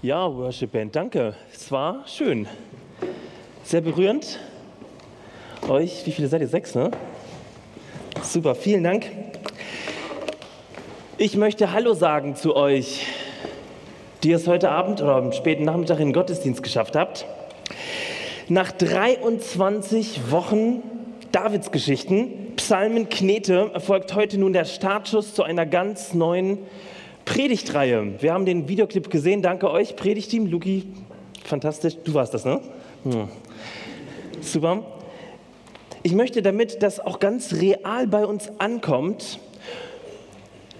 Ja, Worship Band, danke. Es war schön. Sehr berührend. Euch, wie viele seid ihr? Sechs, ne? Super, vielen Dank. Ich möchte Hallo sagen zu euch, die es heute Abend oder am späten Nachmittag in den Gottesdienst geschafft habt. Nach 23 Wochen Davidsgeschichten, Psalmen, Knete, erfolgt heute nun der Startschuss zu einer ganz neuen Predigtreihe. Wir haben den Videoclip gesehen. Danke euch, Predigteam. Luki, fantastisch. Du warst das, ne? Ja. Super. Ich möchte damit, dass auch ganz real bei uns ankommt,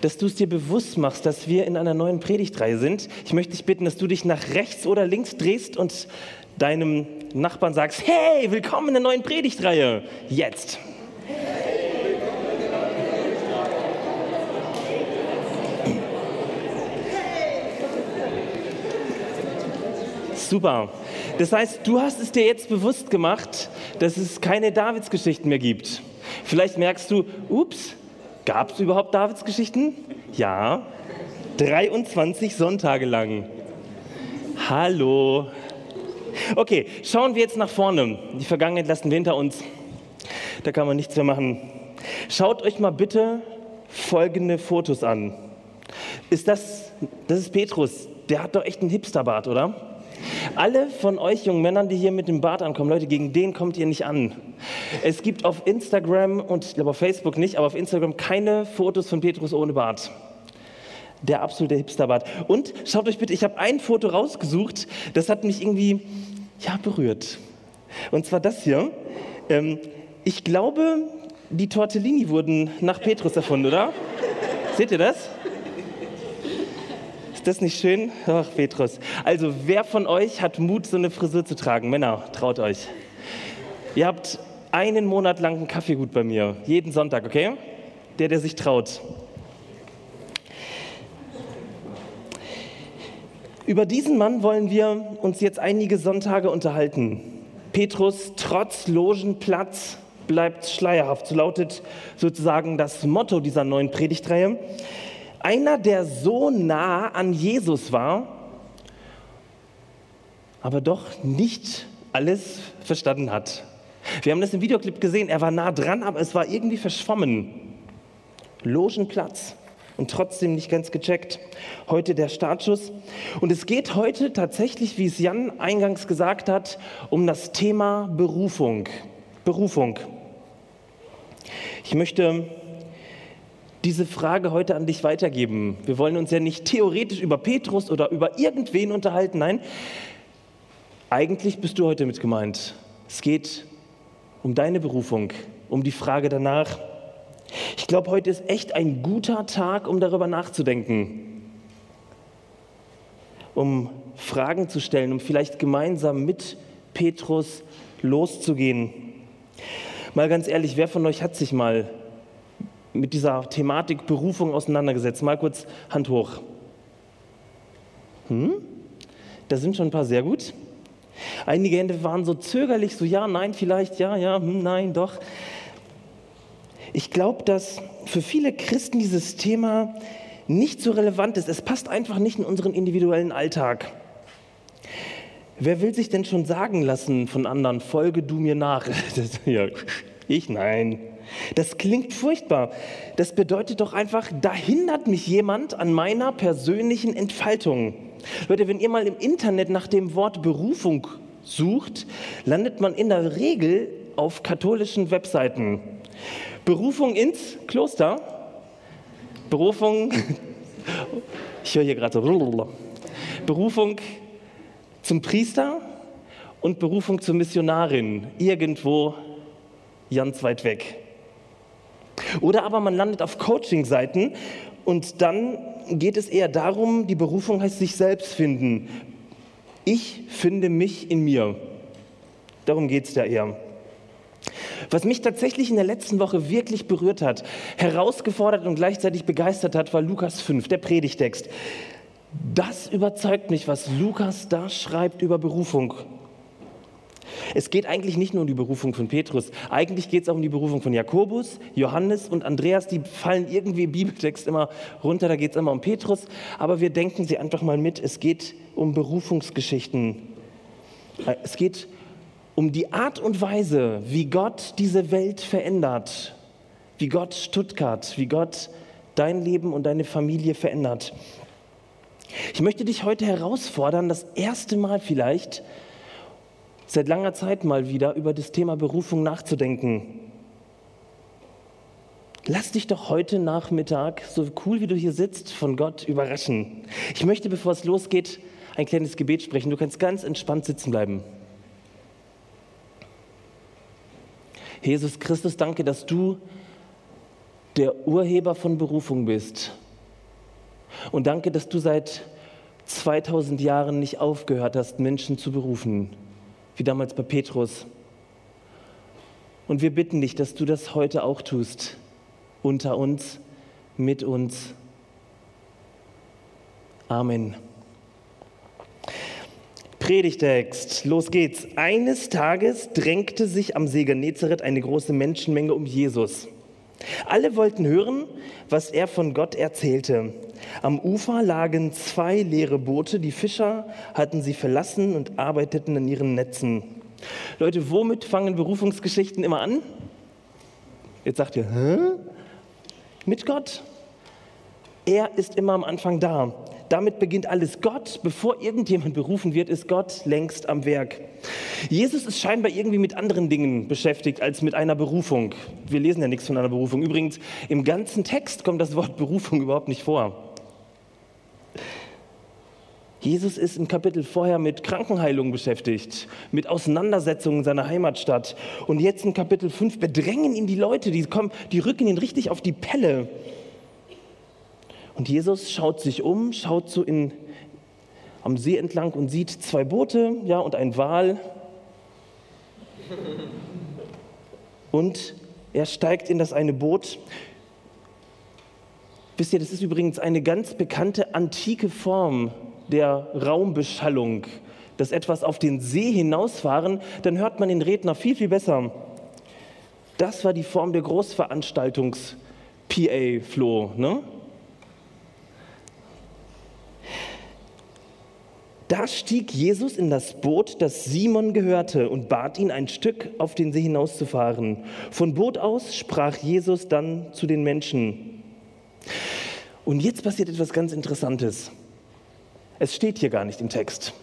dass du es dir bewusst machst, dass wir in einer neuen Predigtreihe sind. Ich möchte dich bitten, dass du dich nach rechts oder links drehst und deinem Nachbarn sagst, hey, willkommen in der neuen Predigtreihe. Jetzt. Super. Das heißt, du hast es dir jetzt bewusst gemacht, dass es keine Davidsgeschichten mehr gibt. Vielleicht merkst du, ups, gab es überhaupt Davidsgeschichten? Ja, 23 Sonntage lang. Hallo. Okay, schauen wir jetzt nach vorne. Die Vergangenheit lassen wir hinter uns. Da kann man nichts mehr machen. Schaut euch mal bitte folgende Fotos an. Ist das, das ist Petrus. Der hat doch echt einen Hipsterbart, oder? Alle von euch jungen Männern, die hier mit dem Bart ankommen, Leute, gegen den kommt ihr nicht an. Es gibt auf Instagram und ich glaube auf Facebook nicht, aber auf Instagram keine Fotos von Petrus ohne Bart. Der absolute Hipsterbart. Und schaut euch bitte, ich habe ein Foto rausgesucht, das hat mich irgendwie ja, berührt. Und zwar das hier. Ähm, ich glaube, die Tortellini wurden nach Petrus erfunden, oder? Seht ihr das? Das nicht schön? Ach, Petrus. Also, wer von euch hat Mut, so eine Frisur zu tragen? Männer, traut euch. Ihr habt einen Monat lang ein Kaffeegut bei mir. Jeden Sonntag, okay? Der, der sich traut. Über diesen Mann wollen wir uns jetzt einige Sonntage unterhalten. Petrus, trotz Logenplatz, bleibt schleierhaft. So lautet sozusagen das Motto dieser neuen Predigtreihe. Einer, der so nah an Jesus war, aber doch nicht alles verstanden hat. Wir haben das im Videoclip gesehen, er war nah dran, aber es war irgendwie verschwommen. Logenplatz und trotzdem nicht ganz gecheckt. Heute der Startschuss. Und es geht heute tatsächlich, wie es Jan eingangs gesagt hat, um das Thema Berufung. Berufung. Ich möchte diese Frage heute an dich weitergeben. Wir wollen uns ja nicht theoretisch über Petrus oder über irgendwen unterhalten. Nein, eigentlich bist du heute mit gemeint. Es geht um deine Berufung, um die Frage danach. Ich glaube, heute ist echt ein guter Tag, um darüber nachzudenken, um Fragen zu stellen, um vielleicht gemeinsam mit Petrus loszugehen. Mal ganz ehrlich, wer von euch hat sich mal mit dieser Thematik Berufung auseinandergesetzt? Mal kurz Hand hoch. Hm? Da sind schon ein paar sehr gut. Einige Hände waren so zögerlich, so ja, nein, vielleicht, ja, ja, hm, nein, doch. Ich glaube, dass für viele Christen dieses Thema nicht so relevant ist. Es passt einfach nicht in unseren individuellen Alltag. Wer will sich denn schon sagen lassen von anderen, folge du mir nach? ich nein. Das klingt furchtbar. Das bedeutet doch einfach, da hindert mich jemand an meiner persönlichen Entfaltung. Leute, wenn ihr mal im Internet nach dem Wort Berufung sucht, landet man in der Regel auf katholischen Webseiten. Berufung ins Kloster, Berufung, ich höre hier gerade so, Berufung zum Priester und Berufung zur Missionarin, irgendwo ganz weit weg. Oder aber man landet auf Coaching-Seiten und dann geht es eher darum, die Berufung heißt sich selbst finden. Ich finde mich in mir. Darum geht es da eher. Was mich tatsächlich in der letzten Woche wirklich berührt hat, herausgefordert und gleichzeitig begeistert hat, war Lukas 5, der Predigtext. Das überzeugt mich, was Lukas da schreibt über Berufung. Es geht eigentlich nicht nur um die Berufung von Petrus, eigentlich geht es auch um die Berufung von Jakobus, Johannes und Andreas. Die fallen irgendwie im Bibeltext immer runter, da geht es immer um Petrus, aber wir denken sie einfach mal mit. Es geht um Berufungsgeschichten. Es geht um die Art und Weise, wie Gott diese Welt verändert, wie Gott Stuttgart, wie Gott dein Leben und deine Familie verändert. Ich möchte dich heute herausfordern, das erste Mal vielleicht seit langer Zeit mal wieder über das Thema Berufung nachzudenken. Lass dich doch heute Nachmittag, so cool wie du hier sitzt, von Gott überraschen. Ich möchte, bevor es losgeht, ein kleines Gebet sprechen. Du kannst ganz entspannt sitzen bleiben. Jesus Christus, danke, dass du der Urheber von Berufung bist. Und danke, dass du seit 2000 Jahren nicht aufgehört hast, Menschen zu berufen, wie damals bei Petrus. Und wir bitten dich, dass du das heute auch tust, unter uns, mit uns. Amen. Predigtext, los geht's. Eines Tages drängte sich am See Genezareth eine große Menschenmenge um Jesus. Alle wollten hören, was er von Gott erzählte. Am Ufer lagen zwei leere Boote, die Fischer hatten sie verlassen und arbeiteten in ihren Netzen. Leute, womit fangen Berufungsgeschichten immer an? Jetzt sagt ihr, hä? Mit Gott. Er ist immer am Anfang da. Damit beginnt alles. Gott, bevor irgendjemand berufen wird, ist Gott längst am Werk. Jesus ist scheinbar irgendwie mit anderen Dingen beschäftigt als mit einer Berufung. Wir lesen ja nichts von einer Berufung. Übrigens, im ganzen Text kommt das Wort Berufung überhaupt nicht vor. Jesus ist im Kapitel vorher mit Krankenheilung beschäftigt, mit Auseinandersetzungen in seiner Heimatstadt. Und jetzt in Kapitel 5 bedrängen ihn die Leute, die, kommen, die rücken ihn richtig auf die Pelle. Und Jesus schaut sich um, schaut so in, am See entlang und sieht zwei Boote ja, und ein Wal. Und er steigt in das eine Boot. Wisst ihr, das ist übrigens eine ganz bekannte antike Form der Raumbeschallung. Dass etwas auf den See hinausfahren, dann hört man den Redner viel, viel besser. Das war die Form der Großveranstaltungs-PA-Flow. Ne? Da stieg Jesus in das Boot, das Simon gehörte, und bat ihn, ein Stück auf den See hinauszufahren. Von Boot aus sprach Jesus dann zu den Menschen. Und jetzt passiert etwas ganz Interessantes. Es steht hier gar nicht im Text.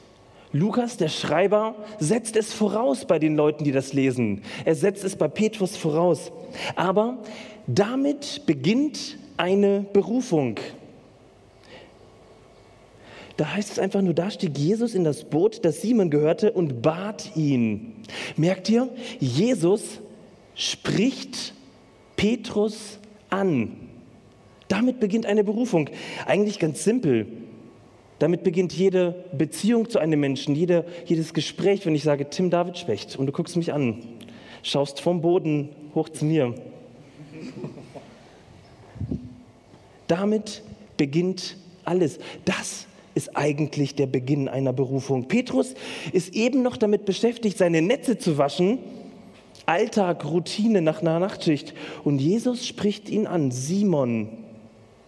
Lukas, der Schreiber, setzt es voraus bei den Leuten, die das lesen. Er setzt es bei Petrus voraus. Aber damit beginnt eine Berufung. Da heißt es einfach nur, da stieg Jesus in das Boot, das Simon gehörte, und bat ihn. Merkt ihr, Jesus spricht Petrus an. Damit beginnt eine Berufung. Eigentlich ganz simpel. Damit beginnt jede Beziehung zu einem Menschen, jede, jedes Gespräch, wenn ich sage, Tim David Specht, und du guckst mich an, schaust vom Boden hoch zu mir. Damit beginnt alles. Das ist eigentlich der Beginn einer Berufung. Petrus ist eben noch damit beschäftigt, seine Netze zu waschen. Alltag, Routine nach einer Nachtschicht. Und Jesus spricht ihn an, Simon.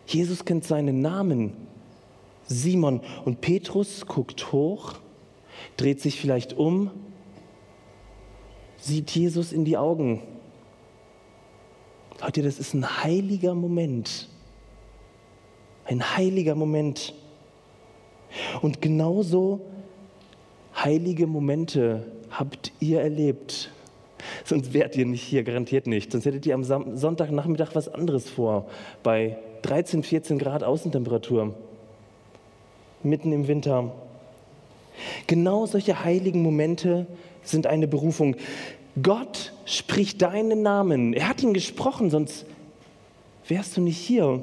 Jesus kennt seinen Namen. Simon. Und Petrus guckt hoch, dreht sich vielleicht um, sieht Jesus in die Augen. Leute, das ist ein heiliger Moment. Ein heiliger Moment. Und genauso heilige Momente habt ihr erlebt. Sonst wärt ihr nicht hier, garantiert nicht. Sonst hättet ihr am Sonntagnachmittag was anderes vor, bei 13, 14 Grad Außentemperatur, mitten im Winter. Genau solche heiligen Momente sind eine Berufung. Gott spricht deinen Namen. Er hat ihn gesprochen, sonst wärst du nicht hier.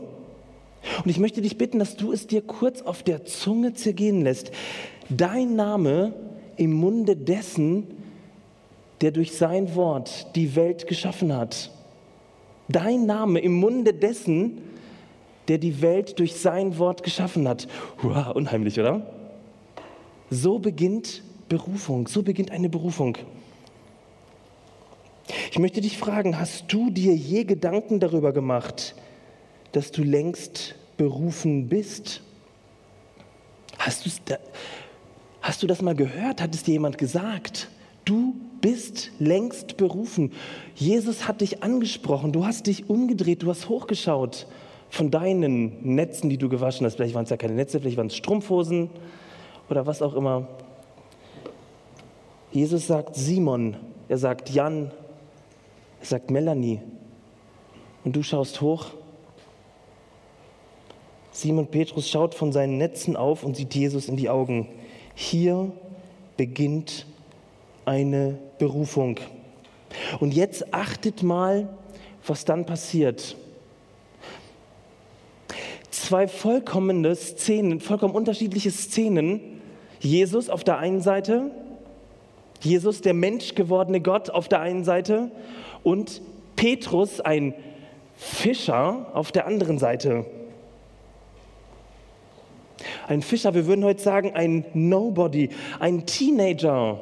Und ich möchte dich bitten, dass du es dir kurz auf der Zunge zergehen lässt. Dein Name im Munde dessen, der durch sein Wort die Welt geschaffen hat. Dein Name im Munde dessen, der die Welt durch sein Wort geschaffen hat. Uah, unheimlich, oder? So beginnt Berufung, so beginnt eine Berufung. Ich möchte dich fragen, hast du dir je Gedanken darüber gemacht, dass du längst berufen bist? Hast Hast du das mal gehört? Hat es dir jemand gesagt? Du bist längst berufen. Jesus hat dich angesprochen. Du hast dich umgedreht. Du hast hochgeschaut von deinen Netzen, die du gewaschen hast. Vielleicht waren es ja keine Netze, vielleicht waren es Strumpfhosen oder was auch immer. Jesus sagt Simon, er sagt Jan, er sagt Melanie. Und du schaust hoch. Simon Petrus schaut von seinen Netzen auf und sieht Jesus in die Augen. Hier beginnt eine Berufung. Und jetzt achtet mal, was dann passiert. Zwei vollkommene Szenen, vollkommen unterschiedliche Szenen. Jesus auf der einen Seite Jesus, der Mensch gewordene Gott auf der einen Seite und Petrus, ein Fischer, auf der anderen Seite. Ein Fischer, wir würden heute sagen, ein Nobody, ein Teenager.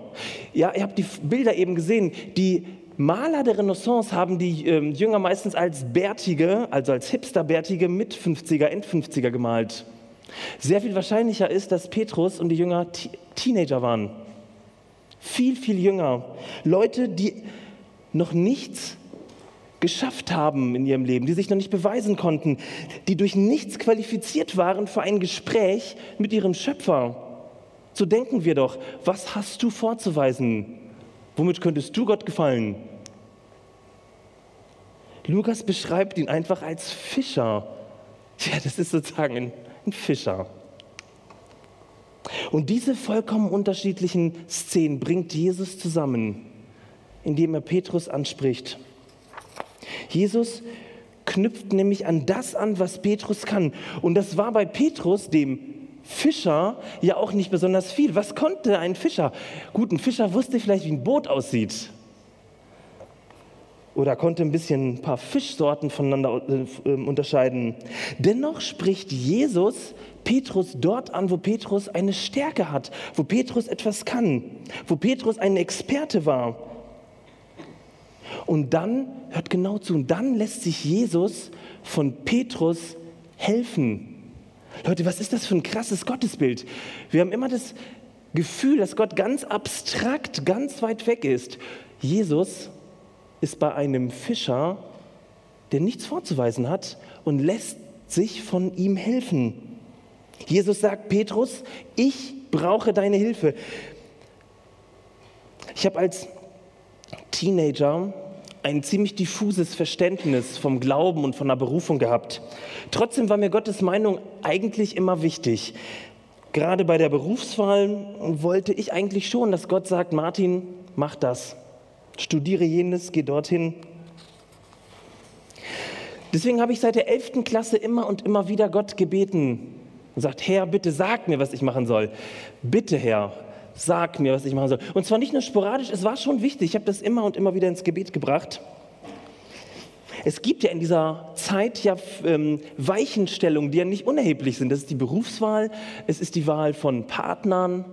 Ja, ihr habt die Bilder eben gesehen. Die Maler der Renaissance haben die äh, Jünger meistens als Bärtige, also als Hipster-Bärtige mit 50er, End-50er gemalt. Sehr viel wahrscheinlicher ist, dass Petrus und die Jünger Teenager waren viel, viel jünger. Leute, die noch nichts geschafft haben in ihrem Leben, die sich noch nicht beweisen konnten, die durch nichts qualifiziert waren für ein Gespräch mit ihrem Schöpfer. So denken wir doch, was hast du vorzuweisen? Womit könntest du Gott gefallen? Lukas beschreibt ihn einfach als Fischer. Ja, das ist sozusagen ein, ein Fischer. Und diese vollkommen unterschiedlichen Szenen bringt Jesus zusammen, indem er Petrus anspricht. Jesus knüpft nämlich an das an, was Petrus kann. Und das war bei Petrus, dem Fischer, ja auch nicht besonders viel. Was konnte ein Fischer? Gut, ein Fischer wusste vielleicht, wie ein Boot aussieht. Oder konnte ein bisschen ein paar Fischsorten voneinander äh, unterscheiden. Dennoch spricht Jesus Petrus dort an, wo Petrus eine Stärke hat, wo Petrus etwas kann, wo Petrus ein Experte war. Und dann, hört genau zu, und dann lässt sich Jesus von Petrus helfen. Leute, was ist das für ein krasses Gottesbild? Wir haben immer das Gefühl, dass Gott ganz abstrakt, ganz weit weg ist. Jesus ist bei einem Fischer, der nichts vorzuweisen hat und lässt sich von ihm helfen. Jesus sagt, Petrus, ich brauche deine Hilfe. Ich habe als Teenager ein ziemlich diffuses Verständnis vom Glauben und von der Berufung gehabt. Trotzdem war mir Gottes Meinung eigentlich immer wichtig. Gerade bei der Berufswahl wollte ich eigentlich schon, dass Gott sagt, Martin, mach das. Studiere jenes, geh dorthin. Deswegen habe ich seit der 11. Klasse immer und immer wieder Gott gebeten, und sagt, Herr, bitte sag mir, was ich machen soll. Bitte, Herr, sag mir, was ich machen soll. Und zwar nicht nur sporadisch, es war schon wichtig. Ich habe das immer und immer wieder ins Gebet gebracht. Es gibt ja in dieser Zeit ja ähm, Weichenstellungen, die ja nicht unerheblich sind. Das ist die Berufswahl, es ist die Wahl von Partnern.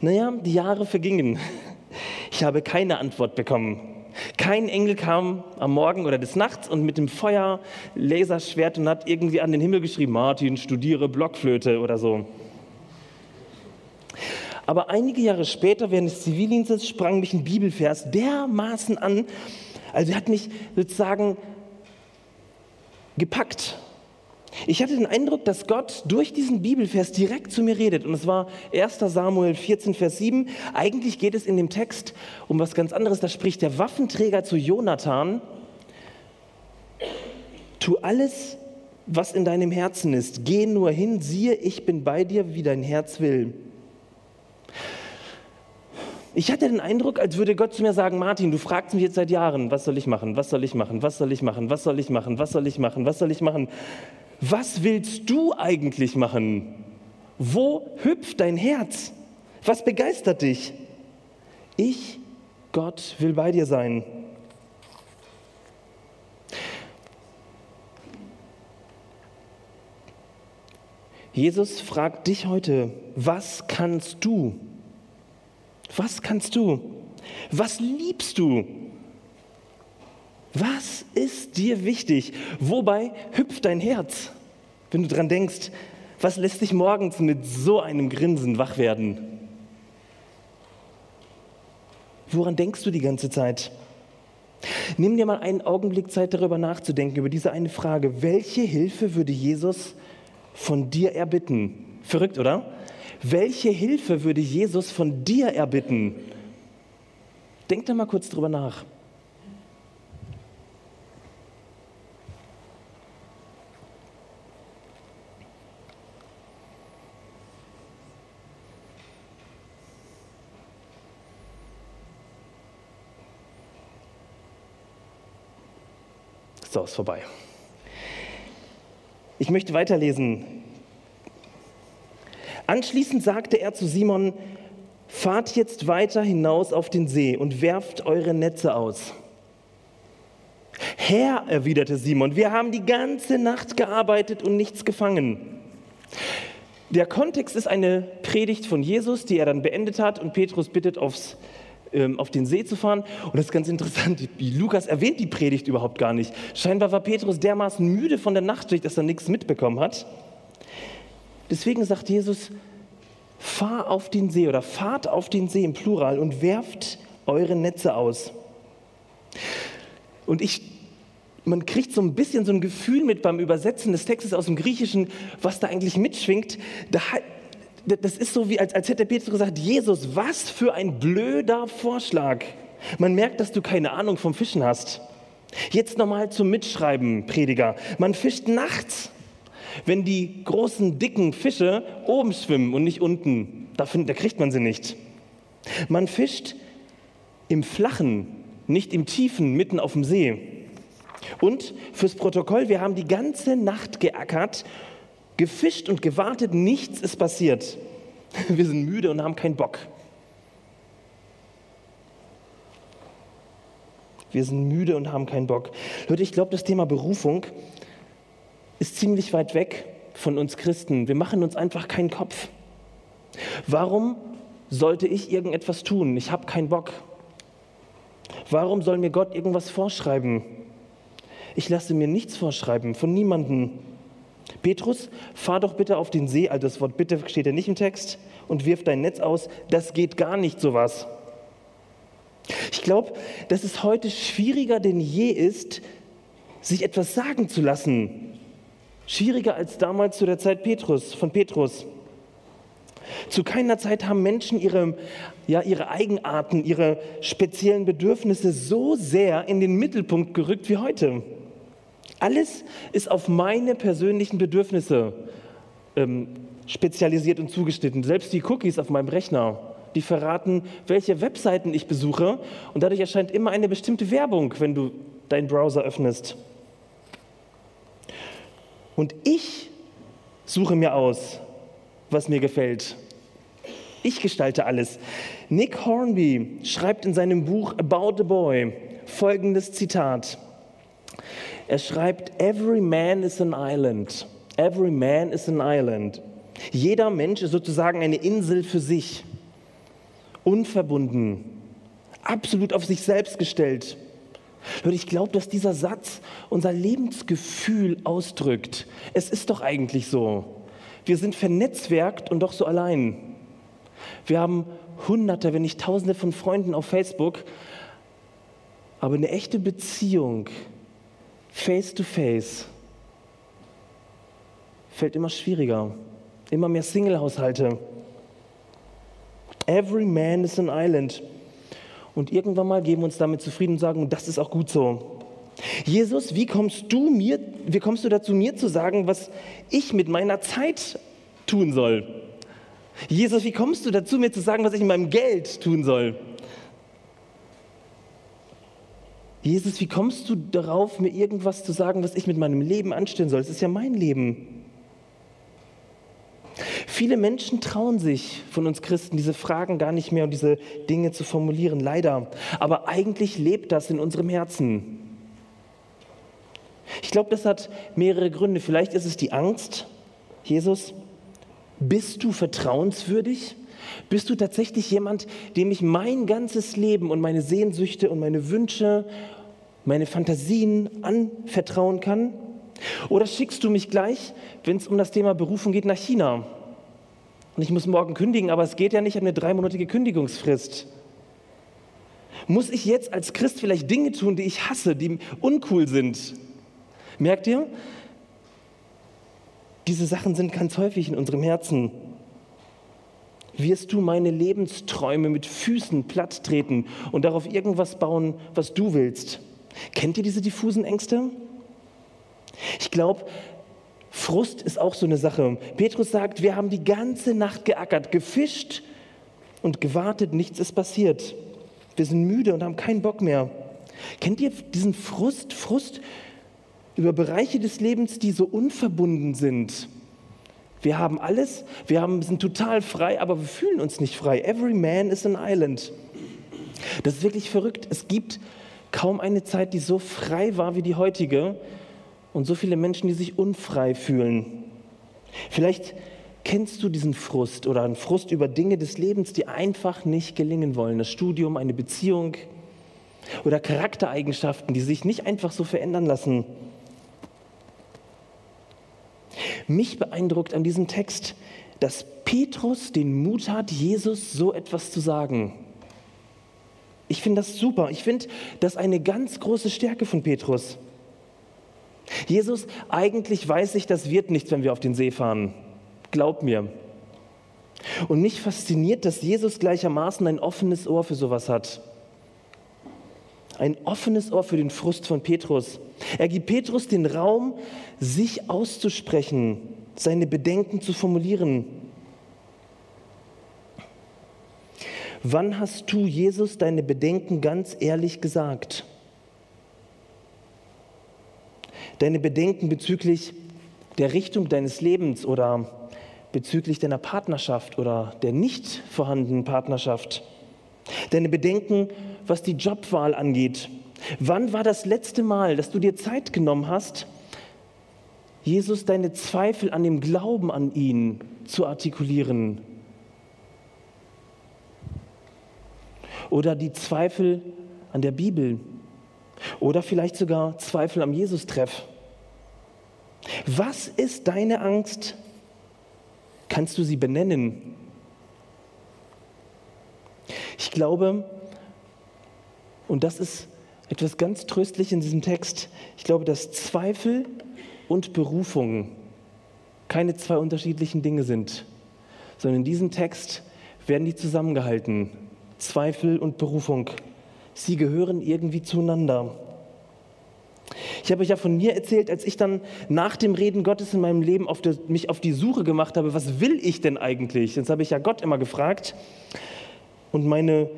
Naja, die Jahre vergingen. Ich habe keine Antwort bekommen. Kein Engel kam am Morgen oder des Nachts und mit dem Feuer, Laserschwert und hat irgendwie an den Himmel geschrieben, Martin, studiere Blockflöte oder so. Aber einige Jahre später, während des Zivildienstes, sprang mich ein Bibelvers dermaßen an, also hat mich sozusagen gepackt. Ich hatte den Eindruck, dass Gott durch diesen Bibelvers direkt zu mir redet. Und es war 1 Samuel 14, Vers 7. Eigentlich geht es in dem Text um was ganz anderes. Da spricht der Waffenträger zu Jonathan. Tu alles, was in deinem Herzen ist. Geh nur hin, siehe, ich bin bei dir, wie dein Herz will. Ich hatte den Eindruck, als würde Gott zu mir sagen, Martin, du fragst mich jetzt seit Jahren, was soll ich machen, was soll ich machen, was soll ich machen, was soll ich machen, was soll ich machen, was soll ich machen was willst du eigentlich machen? Wo hüpft dein Herz? Was begeistert dich? Ich, Gott, will bei dir sein. Jesus fragt dich heute, was kannst du? Was kannst du? Was liebst du? Was ist dir wichtig? Wobei hüpft dein Herz, wenn du dran denkst, Was lässt dich morgens mit so einem Grinsen wach werden? Woran denkst du die ganze Zeit? Nimm dir mal einen Augenblick Zeit, darüber nachzudenken, über diese eine Frage. Welche Hilfe würde Jesus von dir erbitten? Verrückt, oder? Welche Hilfe würde Jesus von dir erbitten? Denk da mal kurz drüber nach. So, ist vorbei. Ich möchte weiterlesen. Anschließend sagte er zu Simon, fahrt jetzt weiter hinaus auf den See und werft eure Netze aus. Herr, erwiderte Simon, wir haben die ganze Nacht gearbeitet und nichts gefangen. Der Kontext ist eine Predigt von Jesus, die er dann beendet hat und Petrus bittet aufs ähm, auf den See zu fahren. Und das ist ganz interessant, Lukas erwähnt die Predigt überhaupt gar nicht. Scheinbar war Petrus dermaßen müde von der Nacht, dass er nichts mitbekommen hat. Deswegen sagt Jesus, fahr auf den See oder fahrt auf den See im Plural und werft eure Netze aus. Und ich, man kriegt so ein bisschen so ein Gefühl mit beim Übersetzen des Textes aus dem Griechischen, was da eigentlich mitschwingt. Da, das ist so, wie als, als hätte Petrus gesagt, Jesus, was für ein blöder Vorschlag. Man merkt, dass du keine Ahnung vom Fischen hast. Jetzt nochmal zum Mitschreiben, Prediger. Man fischt nachts, wenn die großen, dicken Fische oben schwimmen und nicht unten. Da, find, da kriegt man sie nicht. Man fischt im Flachen, nicht im Tiefen, mitten auf dem See. Und fürs Protokoll, wir haben die ganze Nacht geackert gefischt und gewartet, nichts ist passiert. Wir sind müde und haben keinen Bock. Wir sind müde und haben keinen Bock. Leute, ich glaube, das Thema Berufung ist ziemlich weit weg von uns Christen. Wir machen uns einfach keinen Kopf. Warum sollte ich irgendetwas tun? Ich habe keinen Bock. Warum soll mir Gott irgendwas vorschreiben? Ich lasse mir nichts vorschreiben von niemandem. Petrus, fahr doch bitte auf den See, also das Wort bitte steht ja nicht im Text, und wirf dein Netz aus. Das geht gar nicht sowas. Ich glaube, dass es heute schwieriger denn je ist, sich etwas sagen zu lassen. Schwieriger als damals zu der Zeit Petrus, von Petrus. Zu keiner Zeit haben Menschen ihre, ja, ihre Eigenarten, ihre speziellen Bedürfnisse so sehr in den Mittelpunkt gerückt wie heute. Alles ist auf meine persönlichen Bedürfnisse ähm, spezialisiert und zugeschnitten. Selbst die Cookies auf meinem Rechner, die verraten, welche Webseiten ich besuche. Und dadurch erscheint immer eine bestimmte Werbung, wenn du deinen Browser öffnest. Und ich suche mir aus, was mir gefällt. Ich gestalte alles. Nick Hornby schreibt in seinem Buch About a Boy folgendes Zitat. Er schreibt, Every man is an island. Every man is an island. Jeder Mensch ist sozusagen eine Insel für sich. Unverbunden. Absolut auf sich selbst gestellt. Leute, ich glaube, dass dieser Satz unser Lebensgefühl ausdrückt. Es ist doch eigentlich so. Wir sind vernetzwerkt und doch so allein. Wir haben Hunderte, wenn nicht Tausende von Freunden auf Facebook, aber eine echte Beziehung face to face fällt immer schwieriger. Immer mehr Single-Haushalte. Every man is an island. Und irgendwann mal geben wir uns damit zufrieden und sagen, das ist auch gut so. Jesus, wie kommst du mir, wie kommst du dazu, mir zu sagen, was ich mit meiner Zeit tun soll? Jesus, wie kommst du dazu, mir zu sagen, was ich mit meinem Geld tun soll? Jesus, wie kommst du darauf, mir irgendwas zu sagen, was ich mit meinem Leben anstellen soll? Es ist ja mein Leben. Viele Menschen trauen sich von uns Christen, diese Fragen gar nicht mehr und diese Dinge zu formulieren, leider. Aber eigentlich lebt das in unserem Herzen. Ich glaube, das hat mehrere Gründe. Vielleicht ist es die Angst. Jesus, bist du vertrauenswürdig? Bist du tatsächlich jemand, dem ich mein ganzes Leben und meine Sehnsüchte und meine Wünsche, meine Fantasien anvertrauen kann? Oder schickst du mich gleich, wenn es um das Thema Berufung geht, nach China? Und ich muss morgen kündigen, aber es geht ja nicht, ich eine dreimonatige Kündigungsfrist. Muss ich jetzt als Christ vielleicht Dinge tun, die ich hasse, die uncool sind? Merkt ihr? Diese Sachen sind ganz häufig in unserem Herzen. Wirst du meine Lebensträume mit Füßen platt treten und darauf irgendwas bauen, was du willst? Kennt ihr diese diffusen Ängste? Ich glaube, Frust ist auch so eine Sache. Petrus sagt, wir haben die ganze Nacht geackert, gefischt und gewartet, nichts ist passiert. Wir sind müde und haben keinen Bock mehr. Kennt ihr diesen Frust, Frust über Bereiche des Lebens, die so unverbunden sind? Wir haben alles, wir haben, sind total frei, aber wir fühlen uns nicht frei. Every man is an island. Das ist wirklich verrückt. Es gibt kaum eine Zeit, die so frei war wie die heutige und so viele Menschen, die sich unfrei fühlen. Vielleicht kennst du diesen Frust oder einen Frust über Dinge des Lebens, die einfach nicht gelingen wollen. Das Studium, eine Beziehung oder Charaktereigenschaften, die sich nicht einfach so verändern lassen. Mich beeindruckt an diesem Text, dass Petrus den Mut hat, Jesus so etwas zu sagen. Ich finde das super. Ich finde das eine ganz große Stärke von Petrus. Jesus, eigentlich weiß ich, das wird nichts, wenn wir auf den See fahren. Glaub mir. Und mich fasziniert, dass Jesus gleichermaßen ein offenes Ohr für sowas hat. Ein offenes Ohr für den Frust von Petrus. Er gibt Petrus den Raum, sich auszusprechen, seine Bedenken zu formulieren. Wann hast du Jesus deine Bedenken ganz ehrlich gesagt? Deine Bedenken bezüglich der Richtung deines Lebens oder bezüglich deiner Partnerschaft oder der nicht vorhandenen Partnerschaft. Deine Bedenken, was die Jobwahl angeht. Wann war das letzte Mal, dass du dir Zeit genommen hast, Jesus deine Zweifel an dem Glauben an ihn zu artikulieren? Oder die Zweifel an der Bibel? Oder vielleicht sogar Zweifel am Jesus-Treff? Was ist deine Angst Kannst du sie benennen? Ich glaube, und das ist etwas ganz tröstlich in diesem Text, ich glaube, dass Zweifel und Berufung keine zwei unterschiedlichen Dinge sind, sondern in diesem Text werden die zusammengehalten. Zweifel und Berufung. Sie gehören irgendwie zueinander. Ich habe euch ja von mir erzählt, als ich dann nach dem Reden Gottes in meinem Leben auf der, mich auf die Suche gemacht habe, was will ich denn eigentlich? Jetzt habe ich ja Gott immer gefragt und meine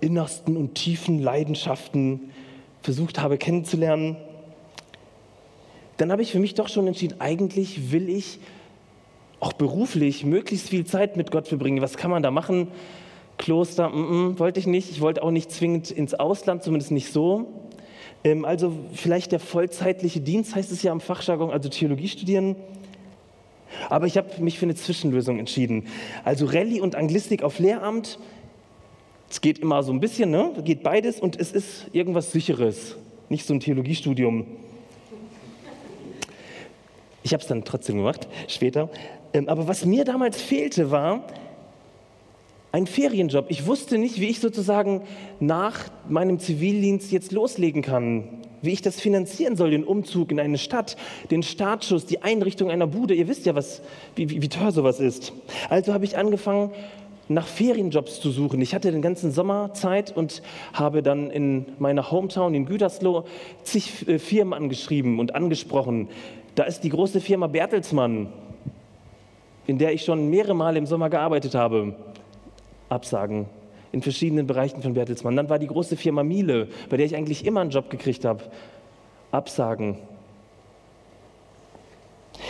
innersten und tiefen Leidenschaften versucht habe kennenzulernen. Dann habe ich für mich doch schon entschieden, eigentlich will ich auch beruflich möglichst viel Zeit mit Gott verbringen. Was kann man da machen? Kloster, mm -mm, wollte ich nicht. Ich wollte auch nicht zwingend ins Ausland, zumindest nicht so. Ähm, also vielleicht der vollzeitliche Dienst heißt es ja im Fachjargon, also Theologie studieren. Aber ich habe mich für eine Zwischenlösung entschieden. Also Rallye und Anglistik auf Lehramt. Es geht immer so ein bisschen, ne? Geht beides und es ist irgendwas Sicheres, nicht so ein Theologiestudium. Ich habe es dann trotzdem gemacht, später. Ähm, aber was mir damals fehlte, war ein Ferienjob. Ich wusste nicht, wie ich sozusagen nach meinem Zivildienst jetzt loslegen kann, wie ich das finanzieren soll, den Umzug in eine Stadt, den Startschuss, die Einrichtung einer Bude. Ihr wisst ja, was, wie, wie, wie teuer sowas ist. Also habe ich angefangen, nach Ferienjobs zu suchen. Ich hatte den ganzen Sommer Zeit und habe dann in meiner Hometown in Gütersloh zig äh, Firmen angeschrieben und angesprochen. Da ist die große Firma Bertelsmann, in der ich schon mehrere Mal im Sommer gearbeitet habe. Absagen in verschiedenen Bereichen von Bertelsmann. Dann war die große Firma Miele, bei der ich eigentlich immer einen Job gekriegt habe. Absagen.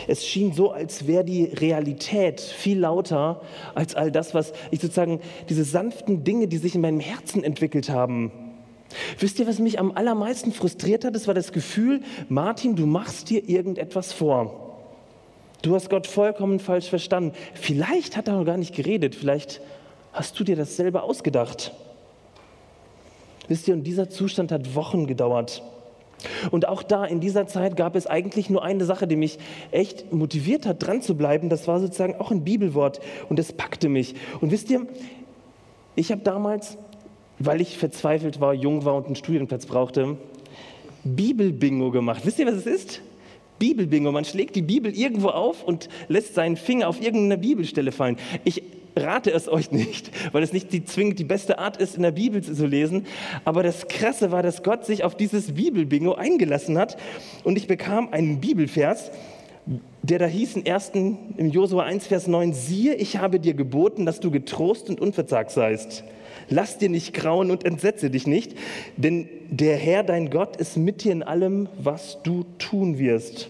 Es schien so, als wäre die Realität viel lauter als all das, was ich sozusagen, diese sanften Dinge, die sich in meinem Herzen entwickelt haben. Wisst ihr, was mich am allermeisten frustriert hat? Das war das Gefühl, Martin, du machst dir irgendetwas vor. Du hast Gott vollkommen falsch verstanden. Vielleicht hat er noch gar nicht geredet, vielleicht Hast du dir das selber ausgedacht? Wisst ihr, und dieser Zustand hat Wochen gedauert. Und auch da in dieser Zeit gab es eigentlich nur eine Sache, die mich echt motiviert hat, dran zu bleiben. Das war sozusagen auch ein Bibelwort und das packte mich. Und wisst ihr, ich habe damals, weil ich verzweifelt war, jung war und einen Studienplatz brauchte, Bibelbingo gemacht. Wisst ihr, was es ist? Bibelbingo. Man schlägt die Bibel irgendwo auf und lässt seinen Finger auf irgendeine Bibelstelle fallen. Ich rate es euch nicht, weil es nicht die zwingend die beste Art ist, in der Bibel zu lesen. Aber das Krasse war, dass Gott sich auf dieses Bibelbingo eingelassen hat und ich bekam einen Bibelvers, der da hieß in 1. im Josua 1, Vers 9, siehe, ich habe dir geboten, dass du getrost und unverzagt seist. Lass dir nicht grauen und entsetze dich nicht, denn der Herr, dein Gott, ist mit dir in allem, was du tun wirst.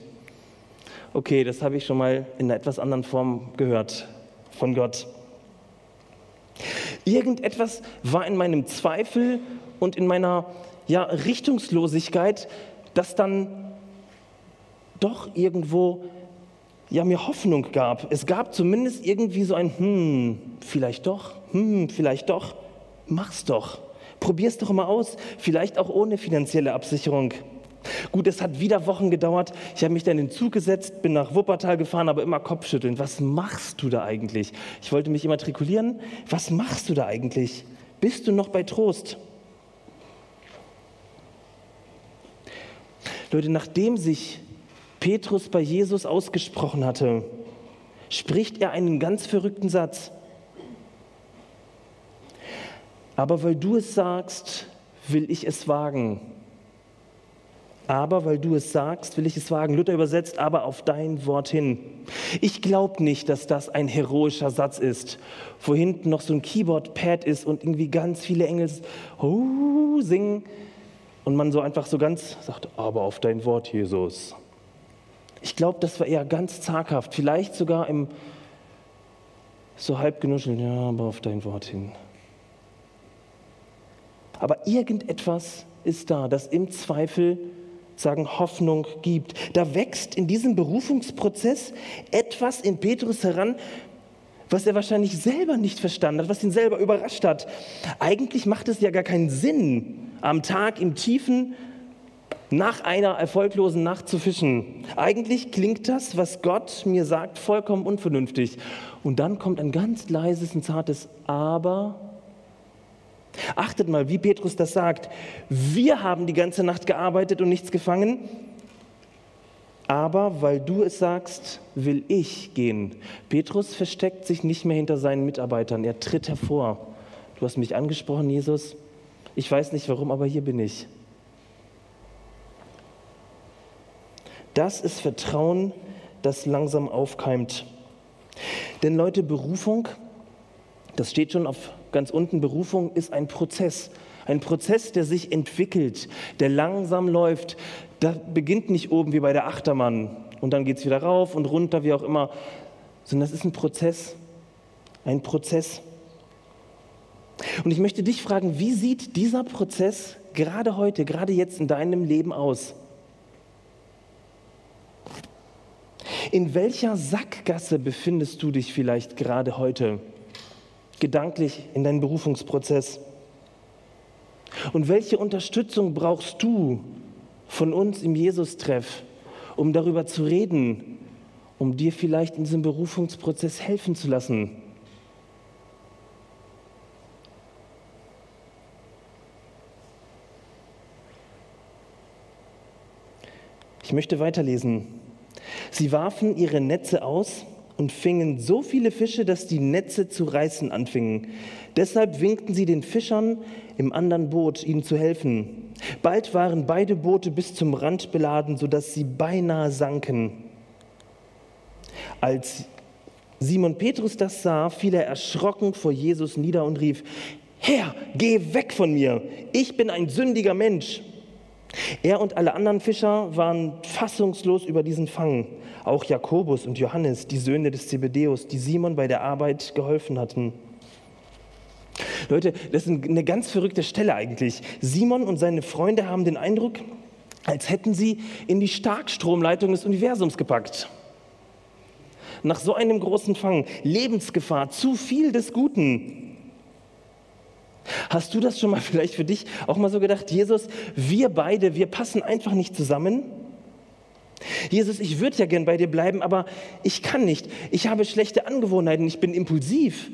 Okay, das habe ich schon mal in einer etwas anderen Form gehört von Gott. Irgendetwas war in meinem Zweifel und in meiner ja, Richtungslosigkeit, das dann doch irgendwo ja, mir Hoffnung gab. Es gab zumindest irgendwie so ein Hm, vielleicht doch, hm, vielleicht doch, mach's doch. Probier's doch mal aus, vielleicht auch ohne finanzielle Absicherung. Gut, es hat wieder Wochen gedauert. Ich habe mich dann in den Zug gesetzt, bin nach Wuppertal gefahren, aber immer Kopfschütteln. Was machst du da eigentlich? Ich wollte mich immatrikulieren. Was machst du da eigentlich? Bist du noch bei Trost? Leute, nachdem sich Petrus bei Jesus ausgesprochen hatte, spricht er einen ganz verrückten Satz. Aber weil du es sagst, will ich es wagen aber weil du es sagst, will ich es wagen. Luther übersetzt, aber auf dein Wort hin. Ich glaube nicht, dass das ein heroischer Satz ist, wo hinten noch so ein Keyboard-Pad ist und irgendwie ganz viele Engel oh, singen und man so einfach so ganz sagt, aber auf dein Wort, Jesus. Ich glaube, das war eher ganz zaghaft, vielleicht sogar im so halb genuscheln, ja, aber auf dein Wort hin. Aber irgendetwas ist da, das im Zweifel sagen, Hoffnung gibt. Da wächst in diesem Berufungsprozess etwas in Petrus heran, was er wahrscheinlich selber nicht verstanden hat, was ihn selber überrascht hat. Eigentlich macht es ja gar keinen Sinn, am Tag im Tiefen nach einer erfolglosen Nacht zu fischen. Eigentlich klingt das, was Gott mir sagt, vollkommen unvernünftig. Und dann kommt ein ganz leises und zartes Aber Achtet mal, wie Petrus das sagt. Wir haben die ganze Nacht gearbeitet und nichts gefangen, aber weil du es sagst, will ich gehen. Petrus versteckt sich nicht mehr hinter seinen Mitarbeitern, er tritt hervor. Du hast mich angesprochen, Jesus. Ich weiß nicht warum, aber hier bin ich. Das ist Vertrauen, das langsam aufkeimt. Denn Leute, Berufung, das steht schon auf ganz unten, Berufung ist ein Prozess. Ein Prozess, der sich entwickelt, der langsam läuft. Da beginnt nicht oben wie bei der Achtermann und dann geht es wieder rauf und runter, wie auch immer, sondern das ist ein Prozess. Ein Prozess. Und ich möchte dich fragen, wie sieht dieser Prozess gerade heute, gerade jetzt in deinem Leben aus? In welcher Sackgasse befindest du dich vielleicht gerade heute? Gedanklich in deinen Berufungsprozess? Und welche Unterstützung brauchst du von uns im Jesus-Treff, um darüber zu reden, um dir vielleicht in diesem Berufungsprozess helfen zu lassen? Ich möchte weiterlesen. Sie warfen ihre Netze aus und fingen so viele Fische, dass die Netze zu reißen anfingen. Deshalb winkten sie den Fischern im anderen Boot, ihnen zu helfen. Bald waren beide Boote bis zum Rand beladen, sodass sie beinahe sanken. Als Simon Petrus das sah, fiel er erschrocken vor Jesus nieder und rief, Herr, geh weg von mir, ich bin ein sündiger Mensch. Er und alle anderen Fischer waren fassungslos über diesen Fang. Auch Jakobus und Johannes, die Söhne des Zebedeus, die Simon bei der Arbeit geholfen hatten. Leute, das ist eine ganz verrückte Stelle eigentlich. Simon und seine Freunde haben den Eindruck, als hätten sie in die Starkstromleitung des Universums gepackt. Nach so einem großen Fang, Lebensgefahr, zu viel des Guten. Hast du das schon mal vielleicht für dich auch mal so gedacht, Jesus, wir beide, wir passen einfach nicht zusammen? Jesus, ich würde ja gern bei dir bleiben, aber ich kann nicht. Ich habe schlechte Angewohnheiten, ich bin impulsiv.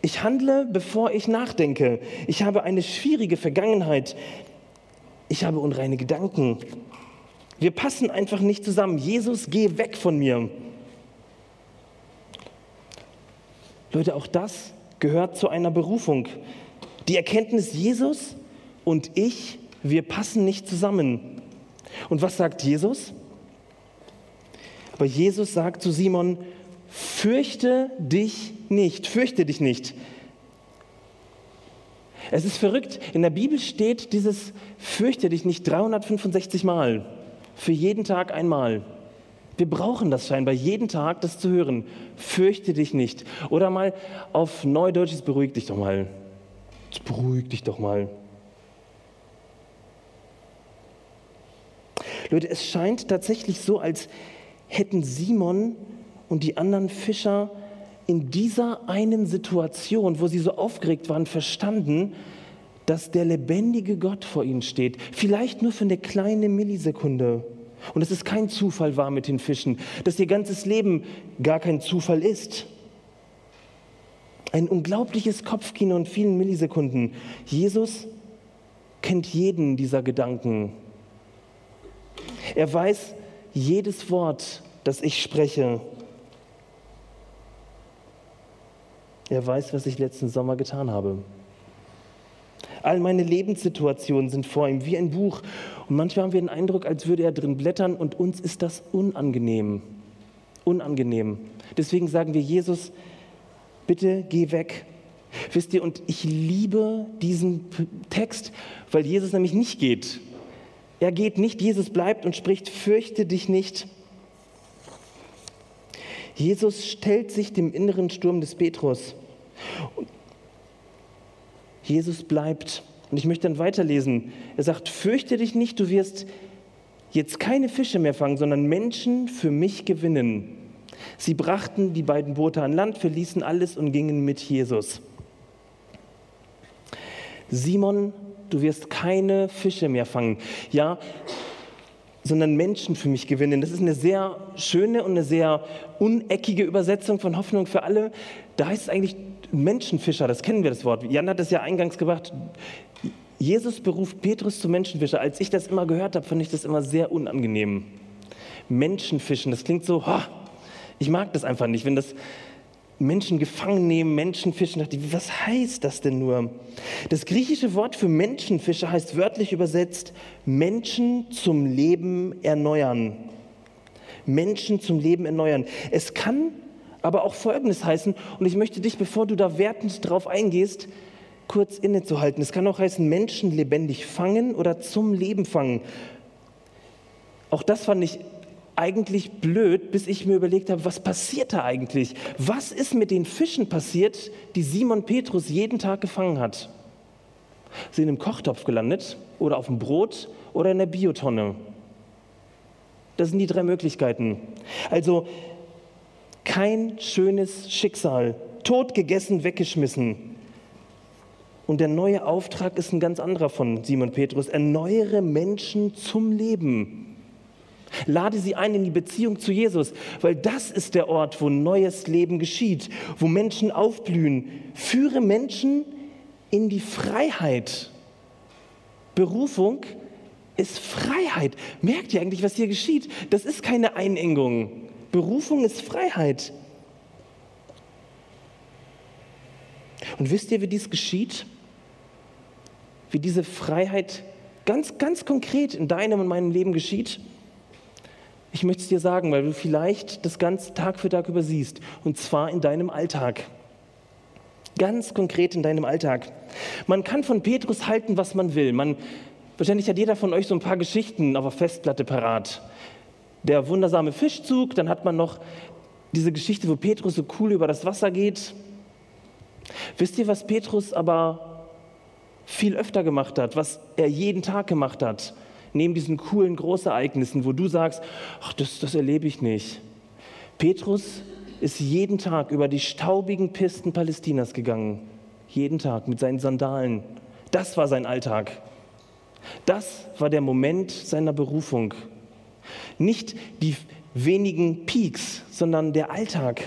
Ich handle, bevor ich nachdenke. Ich habe eine schwierige Vergangenheit. Ich habe unreine Gedanken. Wir passen einfach nicht zusammen. Jesus, geh weg von mir. Leute, auch das gehört zu einer Berufung. Die Erkenntnis Jesus und ich, wir passen nicht zusammen. Und was sagt Jesus? Aber Jesus sagt zu Simon, fürchte dich nicht, fürchte dich nicht. Es ist verrückt, in der Bibel steht dieses fürchte dich nicht 365 Mal, für jeden Tag einmal. Wir brauchen das scheinbar jeden Tag, das zu hören. Fürchte dich nicht. Oder mal auf Neudeutsches, beruhig dich doch mal. Beruhig dich doch mal. Leute, es scheint tatsächlich so, als hätten Simon und die anderen Fischer in dieser einen Situation, wo sie so aufgeregt waren, verstanden, dass der lebendige Gott vor ihnen steht. Vielleicht nur für eine kleine Millisekunde. Und dass es kein Zufall war mit den Fischen, dass ihr ganzes Leben gar kein Zufall ist. Ein unglaubliches Kopfkino in vielen Millisekunden. Jesus kennt jeden dieser Gedanken. Er weiß jedes Wort, das ich spreche. Er weiß, was ich letzten Sommer getan habe. All meine Lebenssituationen sind vor ihm wie ein Buch. Und manchmal haben wir den Eindruck, als würde er drin blättern und uns ist das unangenehm. Unangenehm. Deswegen sagen wir, Jesus, bitte geh weg. Wisst ihr, und ich liebe diesen Text, weil Jesus nämlich nicht geht. Er geht nicht, Jesus bleibt und spricht, fürchte dich nicht. Jesus stellt sich dem inneren Sturm des Petrus. Jesus bleibt. Und ich möchte dann weiterlesen. Er sagt, fürchte dich nicht, du wirst jetzt keine Fische mehr fangen, sondern Menschen für mich gewinnen. Sie brachten die beiden Boote an Land, verließen alles und gingen mit Jesus. Simon, du wirst keine Fische mehr fangen. Ja, sondern Menschen für mich gewinnen. Das ist eine sehr schöne und eine sehr uneckige Übersetzung von Hoffnung für alle. Da heißt es eigentlich Menschenfischer, das kennen wir das Wort. Jan hat es ja eingangs gebracht. Jesus beruft Petrus zum Menschenfischer. Als ich das immer gehört habe, fand ich das immer sehr unangenehm. Menschenfischen, das klingt so, oh, ich mag das einfach nicht, wenn das Menschen gefangen nehmen, Menschen fischen. Dachte was heißt das denn nur? Das griechische Wort für Menschenfische heißt wörtlich übersetzt Menschen zum Leben erneuern. Menschen zum Leben erneuern. Es kann aber auch Folgendes heißen, und ich möchte dich, bevor du da wertend drauf eingehst, kurz innezuhalten. Es kann auch heißen, Menschen lebendig fangen oder zum Leben fangen. Auch das fand ich eigentlich blöd, bis ich mir überlegt habe, was passiert da eigentlich? Was ist mit den Fischen passiert, die Simon Petrus jeden Tag gefangen hat? Sind im Kochtopf gelandet oder auf dem Brot oder in der Biotonne? Das sind die drei Möglichkeiten. Also kein schönes Schicksal, tot gegessen, weggeschmissen. Und der neue Auftrag ist ein ganz anderer von Simon Petrus. Erneuere Menschen zum Leben. Lade sie ein in die Beziehung zu Jesus, weil das ist der Ort, wo neues Leben geschieht, wo Menschen aufblühen. Führe Menschen in die Freiheit. Berufung ist Freiheit. Merkt ihr eigentlich, was hier geschieht? Das ist keine Einengung. Berufung ist Freiheit. Und wisst ihr, wie dies geschieht? Wie diese Freiheit ganz, ganz konkret in deinem und meinem Leben geschieht? Ich möchte es dir sagen, weil du vielleicht das Ganze Tag für Tag übersiehst. Und zwar in deinem Alltag. Ganz konkret in deinem Alltag. Man kann von Petrus halten, was man will. Man, wahrscheinlich hat jeder von euch so ein paar Geschichten auf der Festplatte parat. Der wundersame Fischzug, dann hat man noch diese Geschichte, wo Petrus so cool über das Wasser geht. Wisst ihr, was Petrus aber viel öfter gemacht hat, was er jeden Tag gemacht hat? Neben diesen coolen Großereignissen, wo du sagst, ach, das, das erlebe ich nicht. Petrus ist jeden Tag über die staubigen Pisten Palästinas gegangen. jeden Tag mit seinen Sandalen. Das war sein Alltag. Das war der Moment seiner Berufung. Nicht die wenigen Peaks, sondern der Alltag.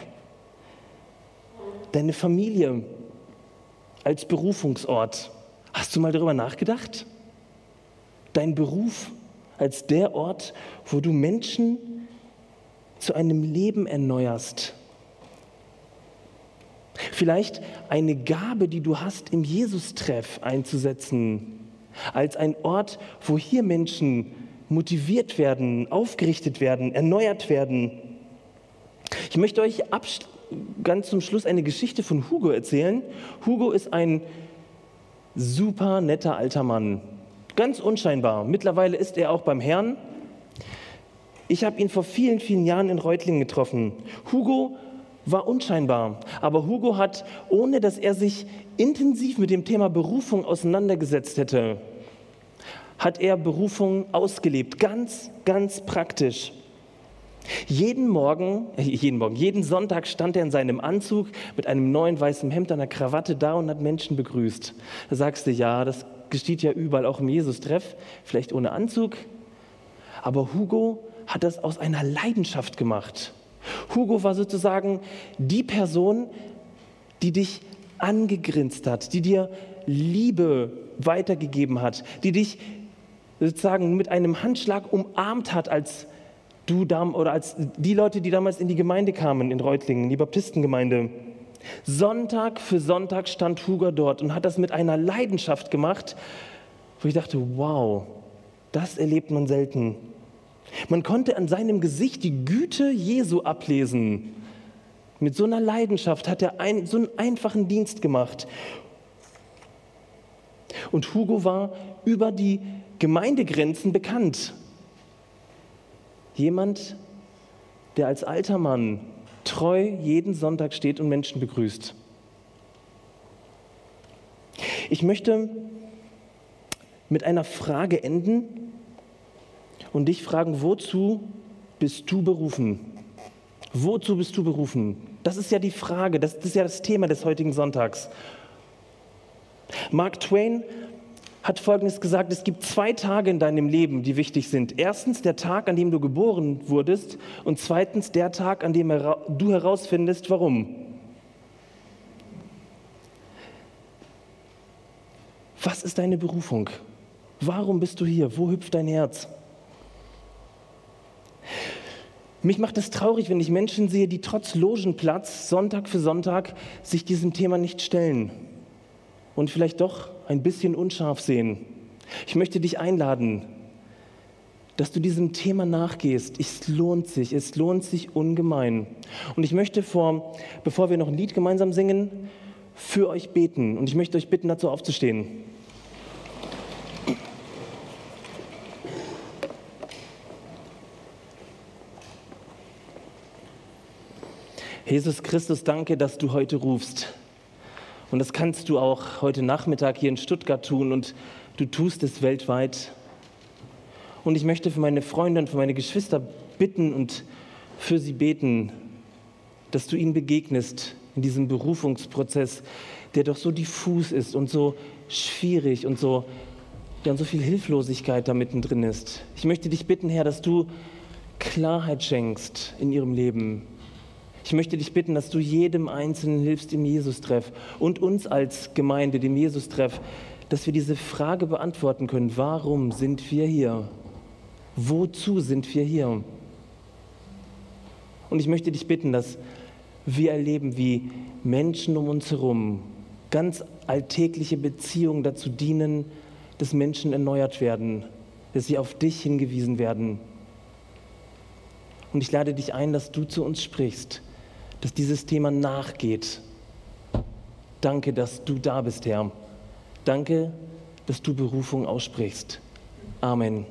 Deine Familie als Berufungsort. Hast du mal darüber nachgedacht? Dein Beruf als der Ort, wo du Menschen zu einem Leben erneuerst. Vielleicht eine Gabe, die du hast, im Jesus-Treff einzusetzen, als ein Ort, wo hier Menschen motiviert werden, aufgerichtet werden, erneuert werden. Ich möchte euch ganz zum Schluss eine Geschichte von Hugo erzählen. Hugo ist ein super netter alter Mann, ganz unscheinbar. Mittlerweile ist er auch beim Herrn. Ich habe ihn vor vielen, vielen Jahren in Reutlingen getroffen. Hugo war unscheinbar, aber Hugo hat, ohne dass er sich intensiv mit dem Thema Berufung auseinandergesetzt hätte, hat er Berufung ausgelebt, ganz, ganz praktisch. Jeden Morgen, äh, jeden Morgen, jeden Sonntag stand er in seinem Anzug mit einem neuen weißen Hemd, einer Krawatte da und hat Menschen begrüßt. Da sagst du, ja, das geschieht ja überall, auch im Jesus-Treff, vielleicht ohne Anzug. Aber Hugo hat das aus einer Leidenschaft gemacht. Hugo war sozusagen die Person, die dich angegrinst hat, die dir Liebe weitergegeben hat, die dich sozusagen mit einem Handschlag umarmt hat, als du oder als die Leute, die damals in die Gemeinde kamen, in Reutlingen, die Baptistengemeinde. Sonntag für Sonntag stand Hugo dort und hat das mit einer Leidenschaft gemacht, wo ich dachte, wow, das erlebt man selten. Man konnte an seinem Gesicht die Güte Jesu ablesen. Mit so einer Leidenschaft hat er ein, so einen einfachen Dienst gemacht. Und Hugo war über die Gemeindegrenzen bekannt. Jemand, der als alter Mann treu jeden Sonntag steht und Menschen begrüßt. Ich möchte mit einer Frage enden und dich fragen, wozu bist du berufen? Wozu bist du berufen? Das ist ja die Frage, das ist ja das Thema des heutigen Sonntags. Mark Twain hat Folgendes gesagt, es gibt zwei Tage in deinem Leben, die wichtig sind. Erstens der Tag, an dem du geboren wurdest und zweitens der Tag, an dem du herausfindest, warum. Was ist deine Berufung? Warum bist du hier? Wo hüpft dein Herz? Mich macht es traurig, wenn ich Menschen sehe, die trotz Logenplatz Sonntag für Sonntag sich diesem Thema nicht stellen und vielleicht doch ein bisschen unscharf sehen. Ich möchte dich einladen, dass du diesem Thema nachgehst. Es lohnt sich, es lohnt sich ungemein. Und ich möchte vor, bevor wir noch ein Lied gemeinsam singen, für euch beten. Und ich möchte euch bitten, dazu aufzustehen. Jesus Christus, danke, dass du heute rufst. Und das kannst du auch heute Nachmittag hier in Stuttgart tun und du tust es weltweit. Und ich möchte für meine Freunde und für meine Geschwister bitten und für sie beten, dass du ihnen begegnest in diesem Berufungsprozess, der doch so diffus ist und so schwierig und so, ja, und so viel Hilflosigkeit da mittendrin ist. Ich möchte dich bitten, Herr, dass du Klarheit schenkst in ihrem Leben, ich möchte dich bitten, dass du jedem Einzelnen hilfst im Jesus-Treff und uns als Gemeinde, dem Jesus-Treff, dass wir diese Frage beantworten können. Warum sind wir hier? Wozu sind wir hier? Und ich möchte dich bitten, dass wir erleben, wie Menschen um uns herum ganz alltägliche Beziehungen dazu dienen, dass Menschen erneuert werden, dass sie auf dich hingewiesen werden. Und ich lade dich ein, dass du zu uns sprichst dass dieses Thema nachgeht. Danke, dass du da bist, Herr. Danke, dass du Berufung aussprichst. Amen.